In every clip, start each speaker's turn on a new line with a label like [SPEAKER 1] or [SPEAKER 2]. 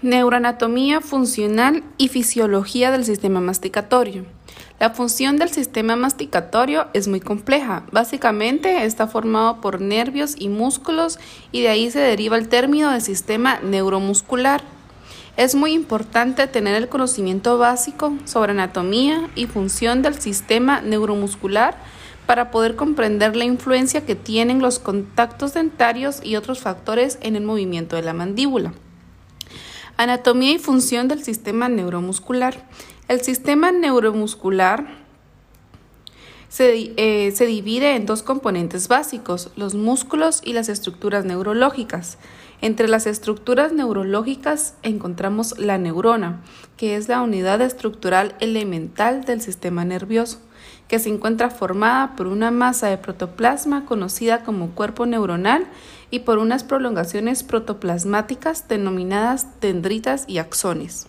[SPEAKER 1] Neuroanatomía funcional y fisiología del sistema masticatorio. La función del sistema masticatorio es muy compleja. Básicamente está formado por nervios y músculos y de ahí se deriva el término de sistema neuromuscular. Es muy importante tener el conocimiento básico sobre anatomía y función del sistema neuromuscular para poder comprender la influencia que tienen los contactos dentarios y otros factores en el movimiento de la mandíbula. Anatomía y función del sistema neuromuscular. El sistema neuromuscular se, eh, se, divide en dos componentes básicos, los músculos y las estructuras neurológicas. Entre las estructuras neurológicas encontramos la neurona, que es la unidad estructural elemental del sistema nervioso, que se encuentra formada por una masa de protoplasma conocida como cuerpo neuronal y por unas prolongaciones protoplasmáticas denominadas dendritas y axones.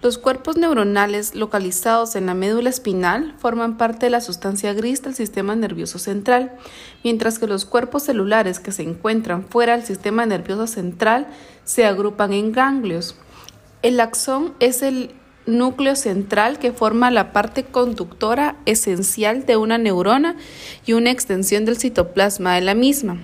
[SPEAKER 1] Los cuerpos neuronales localizados en la médula espinal forman parte de la sustancia gris del sistema nervioso central, mientras que los cuerpos celulares que se encuentran fuera del sistema nervioso central se agrupan en ganglios. El axón es el núcleo central que forma la parte conductora esencial de una neurona y una extensión del citoplasma de la misma.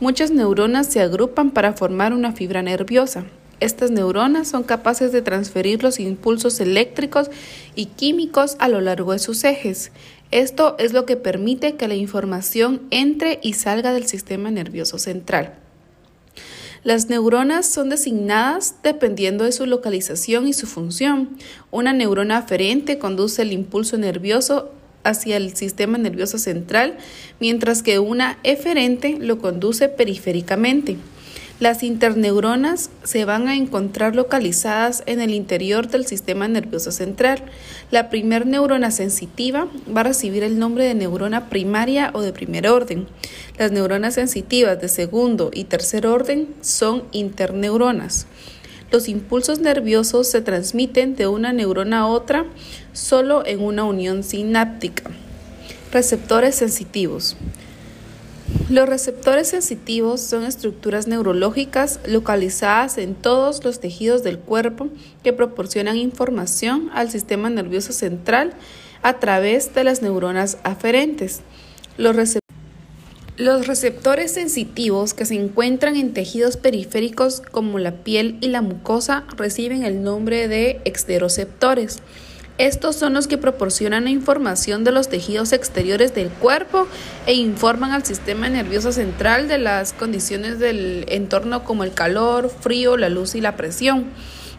[SPEAKER 1] Muchas neuronas se agrupan para formar una fibra nerviosa. Estas neuronas son capaces de transferir los impulsos eléctricos y químicos a lo largo de sus ejes. Esto es lo que permite que la información entre y salga del sistema nervioso central. Las neuronas son designadas dependiendo de su localización y su función. Una neurona aferente conduce el impulso nervioso hacia el sistema nervioso central, mientras que una eferente lo conduce periféricamente. Las interneuronas se van a encontrar localizadas en el interior del sistema nervioso central. La primer neurona sensitiva va a recibir el nombre de neurona primaria o de primer orden. Las neuronas sensitivas de segundo y tercer orden son interneuronas. Los impulsos nerviosos se transmiten de una neurona a otra solo en una unión sináptica. Receptores sensitivos. Los receptores sensitivos son estructuras neurológicas localizadas en todos los tejidos del cuerpo que proporcionan información al sistema nervioso central a través de las neuronas aferentes. Los, receptores sensitivos que se encuentran en tejidos periféricos como la piel y la mucosa reciben el nombre de exteroceptores. Estos son los que proporcionan la información de los tejidos exteriores del cuerpo e informan al sistema nervioso central de las condiciones del entorno como el calor, frío, la luz y la presión.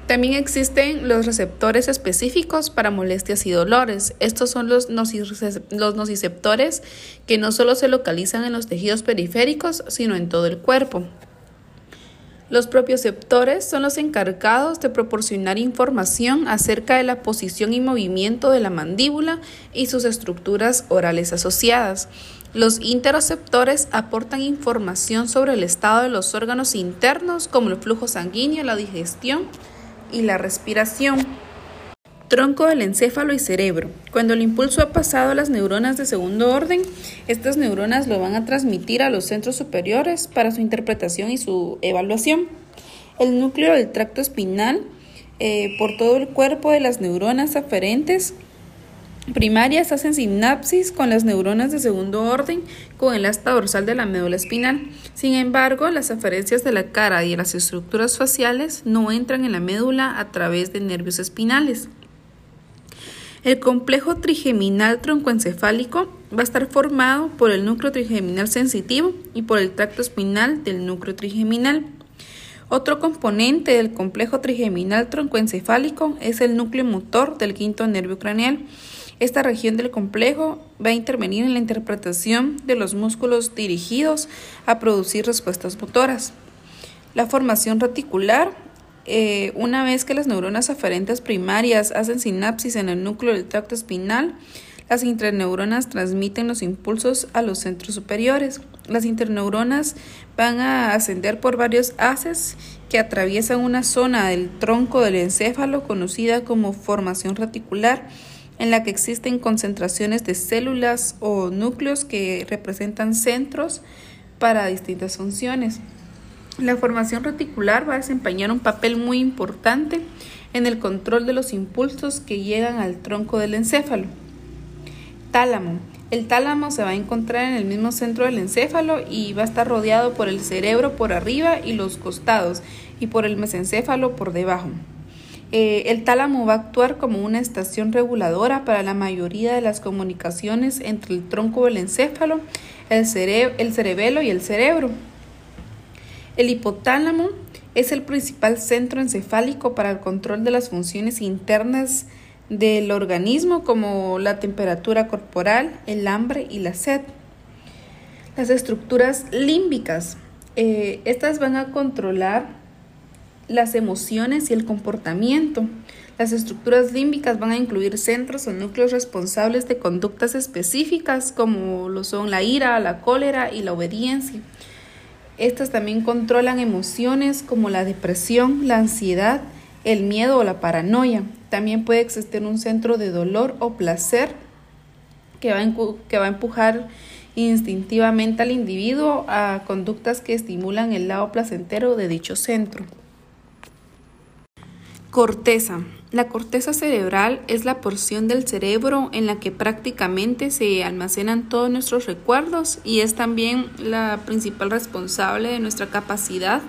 [SPEAKER 1] También existen los receptores específicos para molestias y dolores. Estos son los, nociceptores que no solo se localizan en los tejidos periféricos, sino en todo el cuerpo. Los propioceptores son los encargados de proporcionar información acerca de la posición y movimiento de la mandíbula y sus estructuras orales asociadas. Los interoceptores aportan información sobre el estado de los órganos internos como el flujo sanguíneo, la digestión y la respiración. Tronco del encéfalo y cerebro. Cuando el impulso ha pasado a las neuronas de segundo orden, estas neuronas lo van a transmitir a los centros superiores para su interpretación y su evaluación. El núcleo del tracto espinal, eh, por todo el cuerpo de las neuronas aferentes primarias, hacen sinapsis con las neuronas de segundo orden con el asta dorsal de la médula espinal. Sin embargo, las aferencias de la cara y las estructuras faciales no entran en la médula a través de nervios espinales. El complejo trigeminal troncoencefálico va a estar formado por el núcleo trigeminal sensitivo y por el tracto espinal del núcleo trigeminal. Otro componente del complejo trigeminal troncoencefálico es el núcleo motor del quinto nervio craneal. Esta región del complejo va a intervenir en la interpretación de los músculos dirigidos a producir respuestas motoras. La formación reticular eh, una vez que las neuronas aferentes primarias hacen sinapsis en el núcleo del tracto espinal, las interneuronas transmiten los impulsos a los centros superiores. Las interneuronas van a ascender por varios haces que atraviesan una zona del tronco del encéfalo conocida como formación reticular, en la que existen concentraciones de células o núcleos que representan centros para distintas funciones. La formación reticular va a desempeñar un papel muy importante en el control de los impulsos que llegan al tronco del encéfalo. Tálamo. El tálamo se va a encontrar en el mismo centro del encéfalo y va a estar rodeado por el cerebro por arriba y los costados y por el mesencéfalo por debajo. Eh, el tálamo va a actuar como una estación reguladora para la mayoría de las comunicaciones entre el tronco del encéfalo, el, el cerebelo y el cerebro. El hipotálamo es el principal centro encefálico para el control de las funciones internas del organismo como la temperatura corporal, el hambre y la sed. Las estructuras límbicas. Eh, estas van a controlar las emociones y el comportamiento. Las estructuras límbicas van a incluir centros o núcleos responsables de conductas específicas como lo son la ira, la cólera y la obediencia. Estas también controlan emociones como la depresión, la ansiedad, el miedo o la paranoia. También puede existir un centro de dolor o placer que va, que va a empujar instintivamente al individuo a conductas que estimulan el lado placentero de dicho centro. Corteza. La corteza cerebral es la porción del cerebro en la que prácticamente se almacenan todos nuestros recuerdos y es también la principal responsable de nuestra capacidad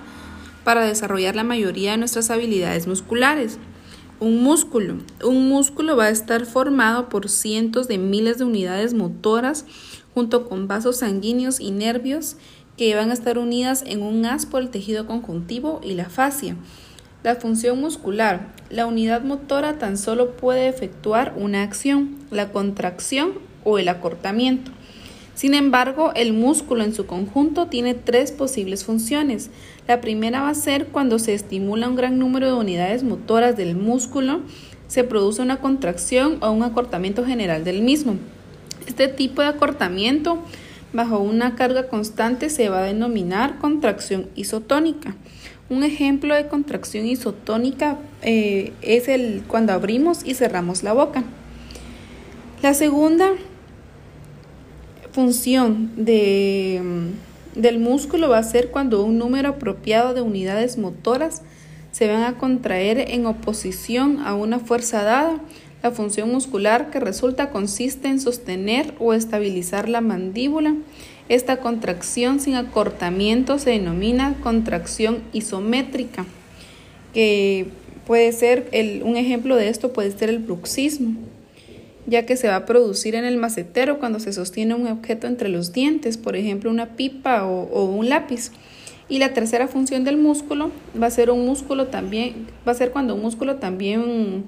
[SPEAKER 1] para desarrollar la mayoría de nuestras habilidades musculares. Un músculo. Un músculo va a estar formado por cientos de miles de unidades motoras junto con vasos sanguíneos y nervios que van a estar unidas en un haz por el tejido conjuntivo y la fascia. La función muscular. La unidad motora tan solo puede efectuar una acción, la contracción o el acortamiento. Sin embargo, el músculo en su conjunto tiene tres posibles funciones. La primera va a ser cuando se estimula un gran número de unidades motoras del músculo, se produce una contracción o un acortamiento general del mismo. Este tipo de acortamiento bajo una carga constante se va a denominar contracción isotónica. Un ejemplo de contracción isotónica eh, es el cuando abrimos y cerramos la boca. La segunda función de, del músculo va a ser cuando un número apropiado de unidades motoras se van a contraer en oposición a una fuerza dada. La función muscular que resulta consiste en sostener o estabilizar la mandíbula esta contracción sin acortamiento se denomina contracción isométrica, que puede ser un ejemplo de esto puede ser el bruxismo, ya que se va a producir en el macetero cuando se sostiene un objeto entre los dientes, por ejemplo una pipa o, o un lápiz. Y la tercera función del músculo va a ser un músculo también, va a ser cuando un músculo también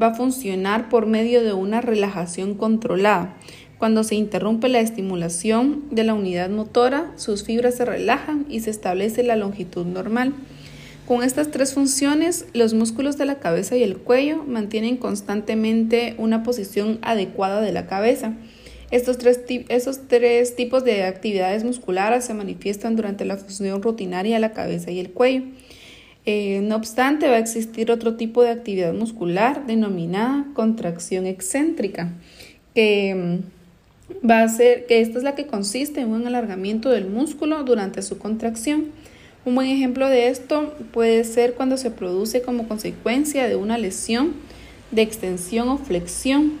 [SPEAKER 1] va a funcionar por medio de una relajación controlada. Cuando se interrumpe la estimulación de la unidad motora, sus fibras se relajan y se establece la longitud normal. Con estas tres funciones, los músculos de la cabeza y el cuello mantienen constantemente una posición adecuada de la cabeza. Estos tres, esos tres tipos de actividades musculares se manifiestan durante la función rutinaria de la cabeza y el cuello. Eh, no obstante, va a existir otro tipo de actividad muscular denominada contracción excéntrica, que va a ser que esta es la que consiste en un alargamiento del músculo durante su contracción. Un buen ejemplo de esto puede ser cuando se produce como consecuencia de una lesión de extensión o flexión.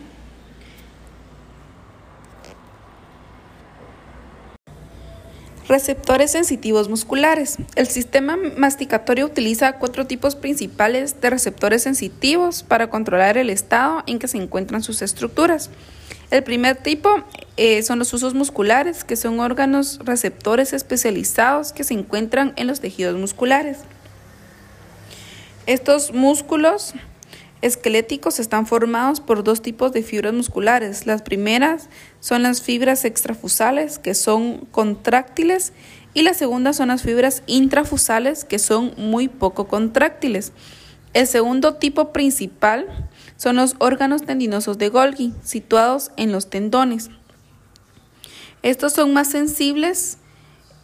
[SPEAKER 1] Receptores sensitivos musculares. El sistema masticatorio utiliza cuatro tipos principales de receptores sensitivos para controlar el estado en que se encuentran sus estructuras. El primer tipo eh, son los usos musculares, que son órganos receptores especializados que se encuentran en los tejidos musculares. Estos músculos esqueléticos están formados por dos tipos de fibras musculares. Las primeras son las fibras extrafusales, que son contráctiles, y las segundas son las fibras intrafusales, que son muy poco contráctiles. El segundo tipo principal son los órganos tendinosos de Golgi, situados en los tendones. Estos son más sensibles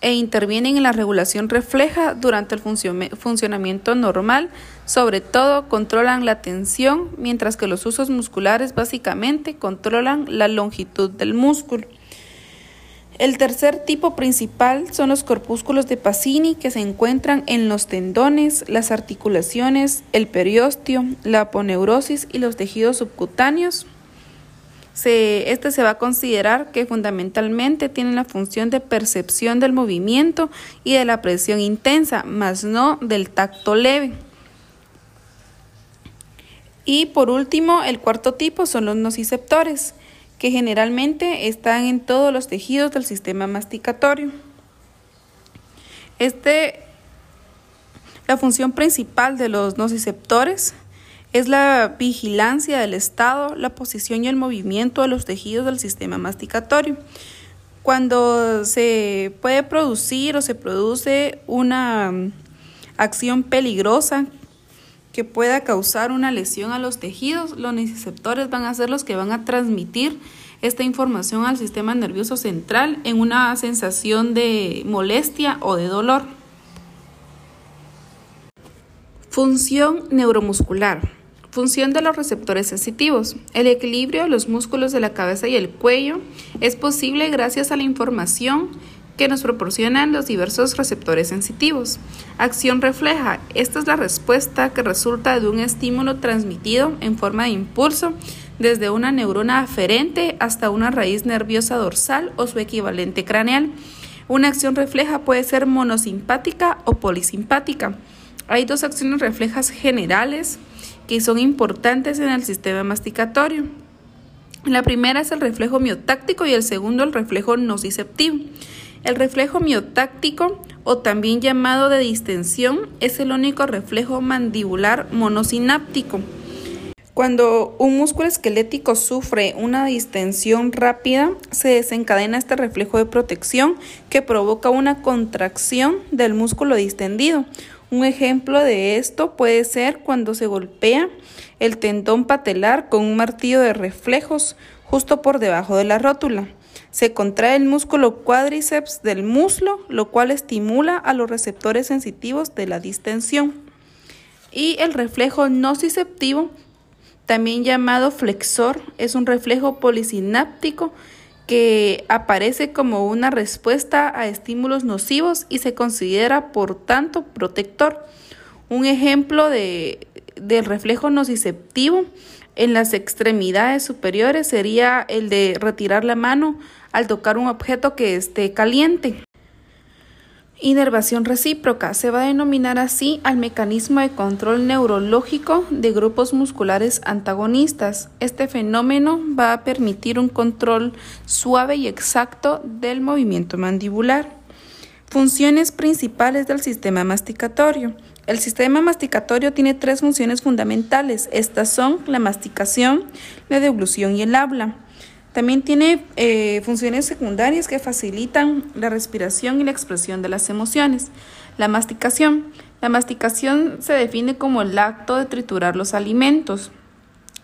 [SPEAKER 1] e intervienen en la regulación refleja durante el funcionamiento normal, sobre todo controlan la tensión, mientras que los usos musculares básicamente controlan la longitud del músculo. El tercer tipo principal son los corpúsculos de Pacini que se encuentran en los tendones, las articulaciones, el periósteo, la aponeurosis y los tejidos subcutáneos. Este se va a considerar que fundamentalmente tienen la función de percepción del movimiento y de la presión intensa, más no del tacto leve. Y por último, el cuarto tipo son los nociceptores que generalmente están en todos los tejidos del sistema masticatorio. Este, la función principal de los nociceptores es la vigilancia del estado, la posición y el movimiento de los tejidos del sistema masticatorio. Cuando se puede producir o se produce una acción peligrosa que pueda causar una lesión a los tejidos, los nociceptores van a ser los que van a transmitir esta información al sistema nervioso central en una sensación de molestia o de dolor. Función neuromuscular. Función de los receptores sensitivos. El equilibrio de los músculos de la cabeza y el cuello es posible gracias a la información que nos proporcionan los diversos receptores sensitivos. Acción refleja. Esta es la respuesta que resulta de un estímulo transmitido en forma de impulso desde una neurona aferente hasta una raíz nerviosa dorsal o su equivalente craneal. Una acción refleja puede ser monosimpática o polisimpática. Hay dos acciones reflejas generales que son importantes en el sistema masticatorio. La primera es el reflejo miotáctico y el segundo el reflejo nociceptivo. El reflejo miotáctico, o también llamado de distensión, es el único reflejo mandibular monosináptico. Cuando un músculo esquelético sufre una distensión rápida, se desencadena este reflejo de protección que provoca una contracción del músculo distendido. Un ejemplo de esto puede ser cuando se golpea el tendón patelar con un martillo de reflejos justo por debajo de la rótula. Se contrae el músculo cuádriceps del muslo, lo cual estimula a los receptores sensitivos de la distensión. Y el reflejo nociceptivo, también llamado flexor, es un reflejo polisináptico que aparece como una respuesta a estímulos nocivos y se considera por tanto protector. Un ejemplo de, del reflejo nociceptivo en las extremidades superiores sería el de retirar la mano al tocar un objeto que esté caliente. Inervación recíproca se va a denominar así al mecanismo de control neurológico de grupos musculares antagonistas. Este fenómeno va a permitir un control suave y exacto del movimiento mandibular. Funciones principales del sistema masticatorio. El sistema masticatorio tiene tres funciones fundamentales. Estas son la masticación, la deglución y el habla. También tiene eh, funciones secundarias que facilitan la respiración y la expresión de las emociones. La masticación. La masticación se define como el acto de triturar los alimentos.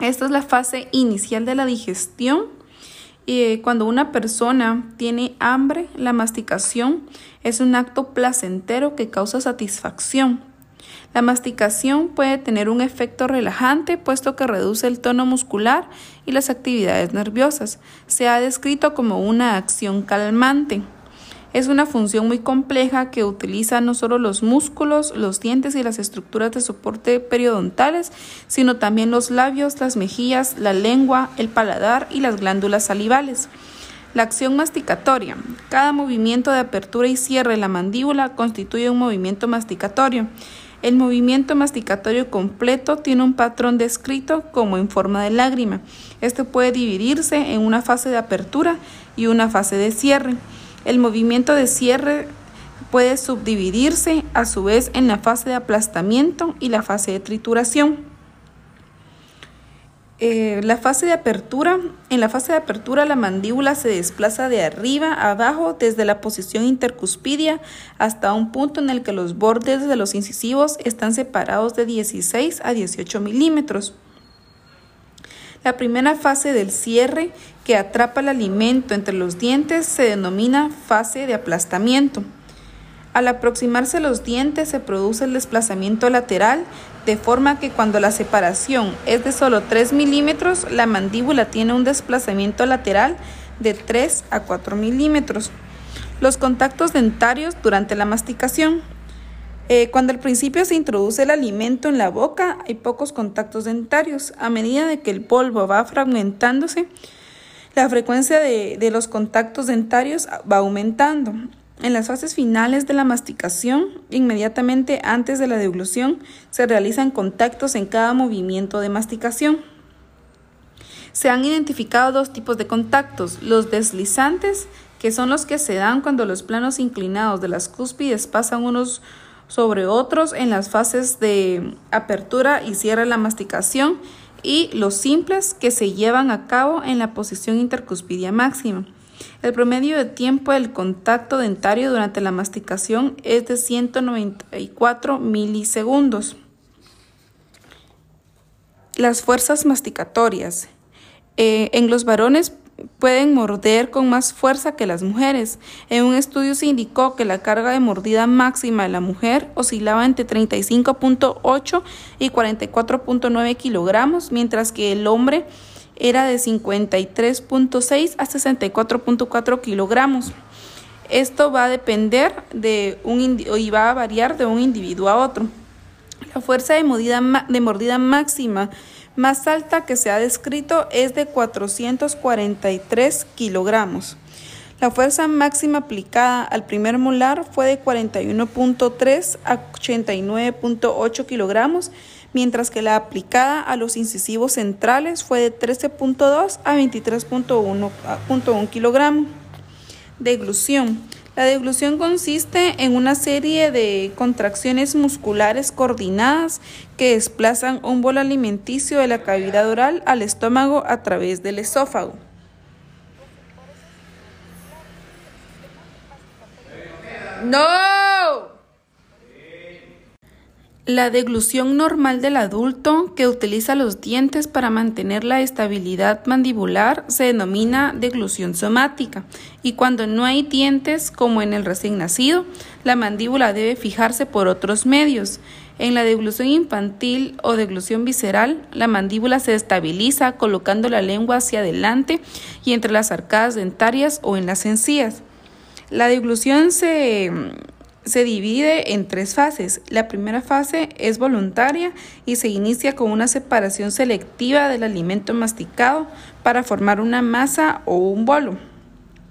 [SPEAKER 1] Esta es la fase inicial de la digestión. Y cuando una persona tiene hambre, la masticación es un acto placentero que causa satisfacción. La masticación puede tener un efecto relajante puesto que reduce el tono muscular y las actividades nerviosas. Se ha descrito como una acción calmante. Es una función muy compleja que utiliza no solo los músculos, los dientes y las estructuras de soporte periodontales, sino también los labios, las mejillas, la lengua, el paladar y las glándulas salivales. La acción masticatoria. Cada movimiento de apertura y cierre de la mandíbula constituye un movimiento masticatorio. El movimiento masticatorio completo tiene un patrón descrito como en forma de lágrima. Este puede dividirse en una fase de apertura y una fase de cierre. El movimiento de cierre puede subdividirse a su vez en la fase de aplastamiento y la fase de trituración. Eh, la fase de apertura, en la fase de apertura la mandíbula se desplaza de arriba a abajo desde la posición intercuspidia hasta un punto en el que los bordes de los incisivos están separados de 16 a 18 milímetros. La primera fase del cierre que atrapa el alimento entre los dientes se denomina fase de aplastamiento. Al aproximarse los dientes se produce el desplazamiento lateral, de forma que cuando la separación es de solo 3 milímetros, la mandíbula tiene un desplazamiento lateral de 3 a 4 milímetros. Los contactos dentarios durante la masticación. Eh, cuando al principio se introduce el alimento en la boca, hay pocos contactos dentarios. A medida de que el polvo va fragmentándose, la frecuencia de, de los contactos dentarios va aumentando. En las fases finales de la masticación, inmediatamente antes de la deglución, se realizan contactos en cada movimiento de masticación. Se han identificado dos tipos de contactos, los deslizantes, que son los que se dan cuando los planos inclinados de las cúspides pasan unos sobre otros en las fases de apertura y cierre de la masticación, y los simples que se llevan a cabo en la posición intercuspidia máxima. El promedio de tiempo del contacto dentario durante la masticación es de 194 milisegundos. Las fuerzas masticatorias. Eh, en los varones pueden morder con más fuerza que las mujeres. En un estudio se indicó que la carga de mordida máxima de la mujer oscilaba entre 35.8 y 44.9 kilogramos, mientras que el hombre era de 53.6 a 64.4 kilogramos. Esto va a depender de un y va a variar de un individuo a otro. La fuerza de mordida, de mordida máxima más alta que se ha descrito es de 443 kilogramos. La fuerza máxima aplicada al primer molar fue de 41.3 a 89.8 kilogramos mientras que la aplicada a los incisivos centrales fue de 13.2 a 23.1 kilogramos. Deglución. La deglución consiste en una serie de contracciones musculares coordinadas que desplazan un bolo alimenticio de la cavidad oral al estómago a través del esófago. No. La deglución normal del adulto, que utiliza los dientes para mantener la estabilidad mandibular, se denomina deglución somática, y cuando no hay dientes, como en el recién nacido, la mandíbula debe fijarse por otros medios. En la deglución infantil o deglución visceral, la mandíbula se estabiliza colocando la lengua hacia adelante y entre las arcadas dentarias o en las encías. La deglución se se divide en tres fases. La primera fase es voluntaria y se inicia con una separación selectiva del alimento masticado para formar una masa o un bolo.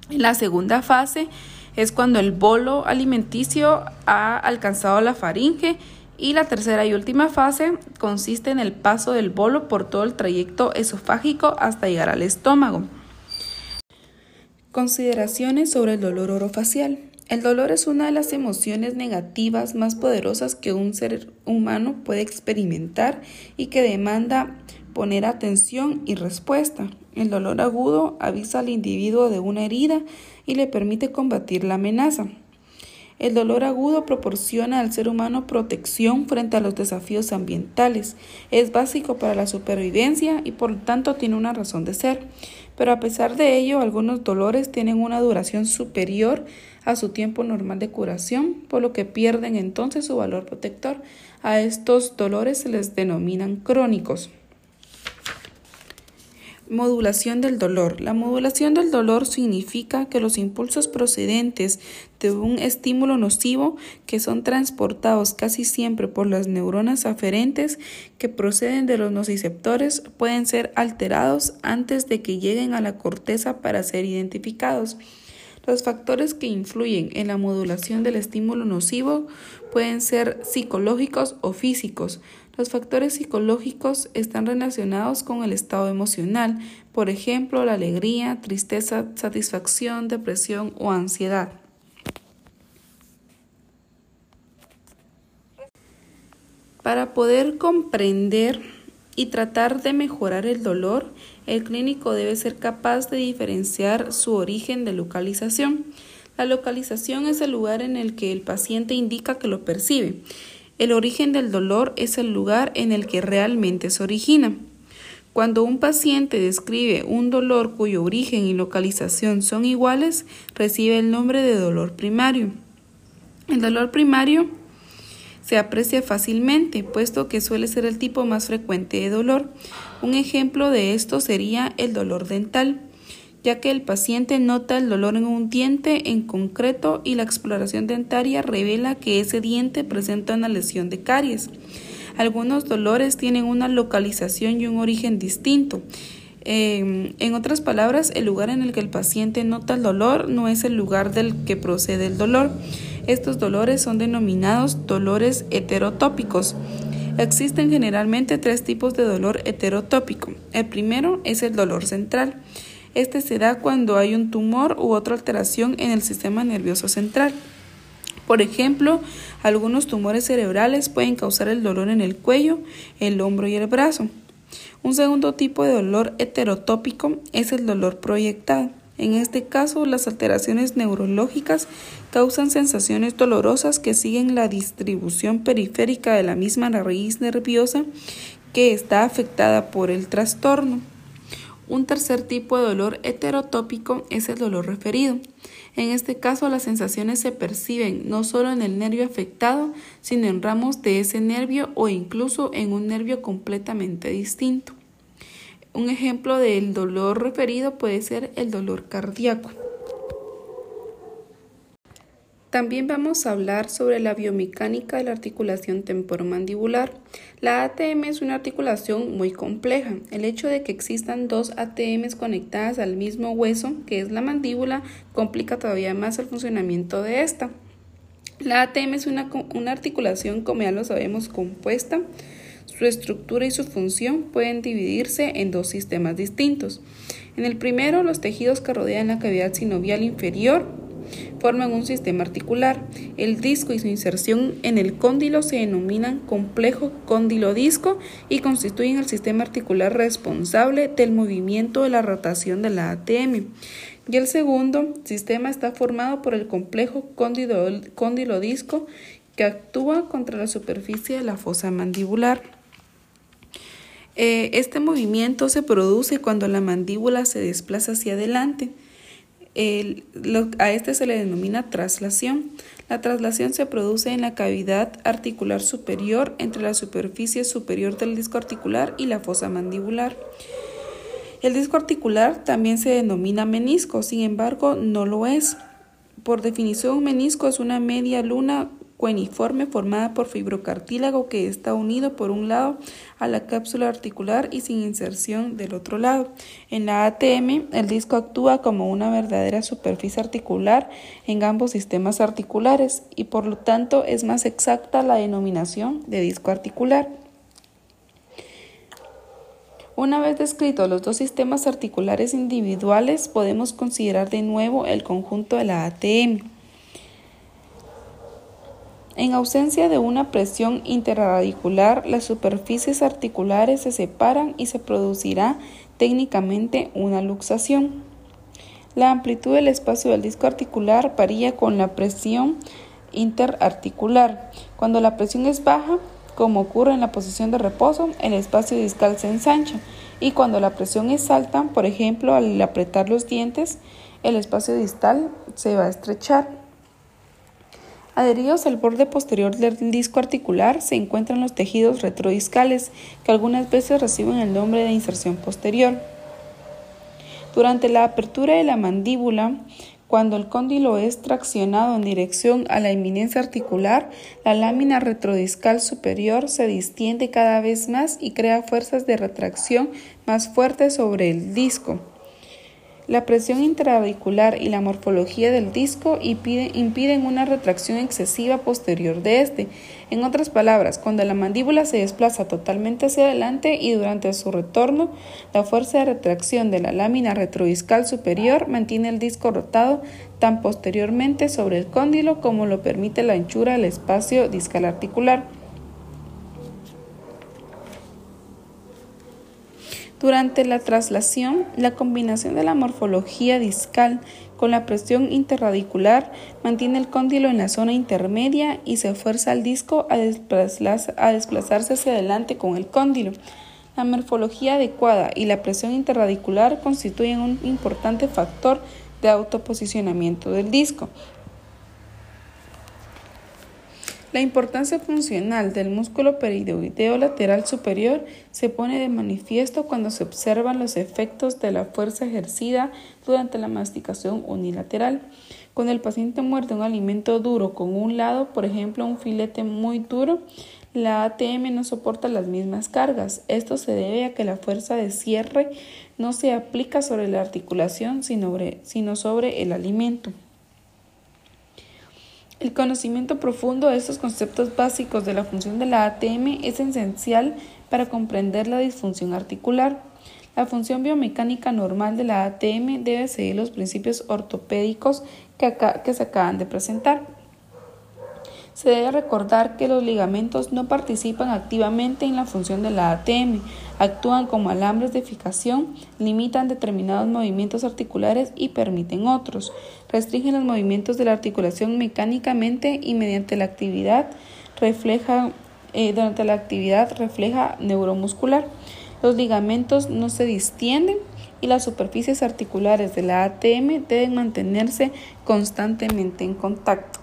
[SPEAKER 1] La segunda fase es cuando el bolo alimenticio ha alcanzado la faringe y la tercera y última fase consiste en el paso del bolo por todo el trayecto esofágico hasta llegar al estómago. Consideraciones sobre el dolor orofacial. El dolor es una de las emociones negativas más poderosas que un ser humano puede experimentar y que demanda poner atención y respuesta. El dolor agudo avisa al individuo de una herida y le permite combatir la amenaza. El dolor agudo proporciona al ser humano protección frente a los desafíos ambientales. Es básico para la supervivencia y por lo tanto tiene una razón de ser. Pero a pesar de ello, algunos dolores tienen una duración superior a su tiempo normal de curación, por lo que pierden entonces su valor protector. A estos dolores se les denominan crónicos. Modulación del dolor. La modulación del dolor significa que los impulsos procedentes de un estímulo nocivo que son transportados casi siempre por las neuronas aferentes que proceden de los nociceptores pueden ser alterados antes de que lleguen a la corteza para ser identificados. Los factores que influyen en la modulación del estímulo nocivo pueden ser psicológicos o físicos. Los factores psicológicos están relacionados con el estado emocional, por ejemplo, la alegría, tristeza, satisfacción, depresión o ansiedad. Para poder comprender y tratar de mejorar el dolor, el clínico debe ser capaz de diferenciar su origen de localización. La localización es el lugar en el que el paciente indica que lo percibe. El origen del dolor es el lugar en el que realmente se origina. Cuando un paciente describe un dolor cuyo origen y localización son iguales, recibe el nombre de dolor primario. El dolor primario se aprecia fácilmente, puesto que suele ser el tipo más frecuente de dolor. Un ejemplo de esto sería el dolor dental, ya que el paciente nota el dolor en un diente en concreto y la exploración dentaria revela que ese diente presenta una lesión de caries. Algunos dolores tienen una localización y un origen distinto. Em, en otras palabras, el lugar en el que el paciente nota el dolor no es el lugar del que procede el dolor. Estos dolores son denominados dolores heterotópicos. Existen generalmente tres tipos de dolor heterotópico. El primero es el dolor central. Este se da cuando hay un tumor u otra alteración en el sistema nervioso central. Por ejemplo, algunos tumores cerebrales pueden causar el dolor en el cuello, el hombro y el brazo. Un segundo tipo de dolor heterotópico es el dolor proyectado. En este caso, las alteraciones neurológicas causan sensaciones dolorosas que siguen la distribución periférica de la misma raíz nerviosa que está afectada por el trastorno. Un tercer tipo de dolor heterotópico es el dolor referido. En este caso, las sensaciones se perciben no solo en el nervio afectado, sino en ramos de ese nervio o incluso en un nervio completamente distinto. Un ejemplo del dolor referido puede ser el dolor cardíaco. También vamos a hablar sobre la biomecánica de la articulación temporomandibular. La ATM es una articulación muy compleja. El hecho de que existan dos ATMs conectadas al mismo hueso, que es la mandíbula, complica todavía más el funcionamiento de esta. La ATM es una, una articulación, como ya lo sabemos, compuesta. Su estructura y su función pueden dividirse en dos sistemas distintos. En el primero, los tejidos que rodean la cavidad sinovial inferior forman un sistema articular. El disco y su inserción en el cóndilo se denominan complejo cóndilo-disco y constituyen el sistema articular responsable del movimiento de la rotación de la ATM. Y el segundo sistema está formado por el complejo cóndilo-disco que actúa contra la superficie de la fosa mandibular. Eh, este movimiento se produce cuando la mandíbula se desplaza hacia adelante a este se le denomina traslación. La traslación se produce en la cavidad articular superior entre la superficie superior del disco articular y la fosa mandibular. El disco articular también se denomina menisco, sin embargo no lo es. Por definición, un menisco es una media luna cueniforme formada por fibrocartílago que está unido por un lado a la cápsula articular y sin inserción del otro lado. En la ATM, el disco actúa como una verdadera superficie articular en ambos sistemas articulares y por lo tanto es más exacta la denominación de disco articular. Una vez descritos los dos sistemas articulares individuales, podemos considerar de nuevo el conjunto de la ATM. En ausencia de una presión interradicular, las superficies articulares se separan y se producirá técnicamente una luxación. La amplitud del espacio del disco articular varía con la presión interarticular. Cuando la presión es baja, como ocurre en la posición de reposo, el espacio discal se ensancha y cuando la presión es alta, por ejemplo al apretar los dientes, el espacio distal se va a estrechar. Adheridos al borde posterior del disco articular se encuentran los tejidos retrodiscales, que algunas veces reciben el nombre de inserción posterior. Durante la apertura de la mandíbula, cuando el cóndilo es traccionado en dirección a la eminencia articular, la lámina retrodiscal superior se distiende cada vez más y crea fuerzas de retracción más fuertes sobre el disco. La presión intraradicular y la morfología del disco impiden una retracción excesiva posterior de este. En otras palabras, cuando la mandíbula se desplaza totalmente hacia adelante y durante su retorno, la fuerza de retracción de la lámina retrodiscal superior mantiene el disco rotado tan posteriormente sobre el cóndilo como lo permite la anchura del espacio discal articular. Durante la traslación, la combinación de la morfología discal con la presión interradicular mantiene el cóndilo en la zona intermedia y se fuerza al disco a, desplazarse hacia adelante con el cóndilo. La morfología adecuada y la presión interradicular constituyen un importante factor de autoposicionamiento del disco. La importancia funcional del músculo peridoideo lateral superior se pone de manifiesto cuando se observan los efectos de la fuerza ejercida durante la masticación unilateral. Cuando el paciente muerde un alimento duro con un lado, por ejemplo un filete muy duro, la ATM no soporta las mismas cargas. Esto se debe a que la fuerza de cierre no se aplica sobre la articulación, sino sobre el alimento. El conocimiento profundo de estos conceptos básicos de la función de la ATM es esencial para comprender la disfunción articular. La función biomecánica normal de la ATM debe seguir los principios ortopédicos que, que se acaban de presentar. Se debe recordar que los ligamentos no participan activamente en la función de la ATM, actúan como alambres de fijación, limitan determinados movimientos articulares y permiten otros, restringen los movimientos de la articulación mecánicamente y mediante la actividad refleja, eh, durante la actividad refleja neuromuscular. Los ligamentos no se distienden y las superficies articulares de la ATM deben mantenerse constantemente en contacto.